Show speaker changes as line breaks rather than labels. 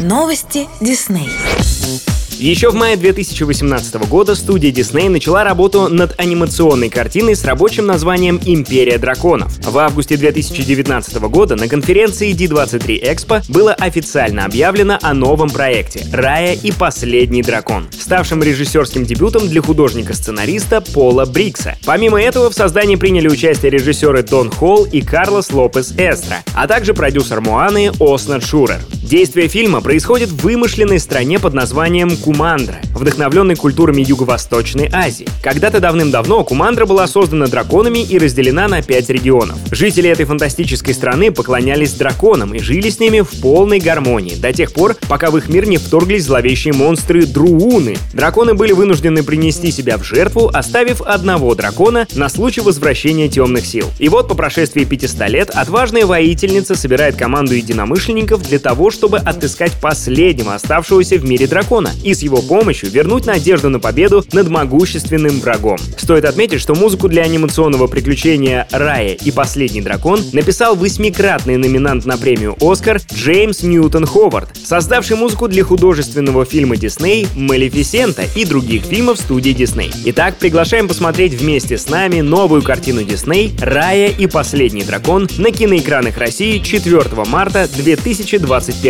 Новости Дисней.
Еще в мае 2018 года студия Disney начала работу над анимационной картиной с рабочим названием «Империя драконов». В августе 2019 года на конференции D23 Expo было официально объявлено о новом проекте «Рая и последний дракон», ставшем режиссерским дебютом для художника-сценариста Пола Брикса. Помимо этого в создании приняли участие режиссеры Дон Холл и Карлос Лопес Эстра, а также продюсер Муаны Оснат Шурер. Действие фильма происходит в вымышленной стране под названием Кумандра, вдохновленной культурами Юго-Восточной Азии. Когда-то давным-давно Кумандра была создана драконами и разделена на пять регионов. Жители этой фантастической страны поклонялись драконам и жили с ними в полной гармонии, до тех пор, пока в их мир не вторглись зловещие монстры Друуны. Драконы были вынуждены принести себя в жертву, оставив одного дракона на случай возвращения темных сил. И вот по прошествии 500 лет отважная воительница собирает команду единомышленников для того, чтобы отыскать последнего оставшегося в мире дракона и с его помощью вернуть надежду на победу над могущественным врагом. Стоит отметить, что музыку для анимационного приключения «Рая и последний дракон» написал восьмикратный номинант на премию «Оскар» Джеймс Ньютон Ховард, создавший музыку для художественного фильма Дисней «Малефисента» и других фильмов студии Дисней. Итак, приглашаем посмотреть вместе с нами новую картину Дисней «Рая и последний дракон» на киноэкранах России 4 марта 2021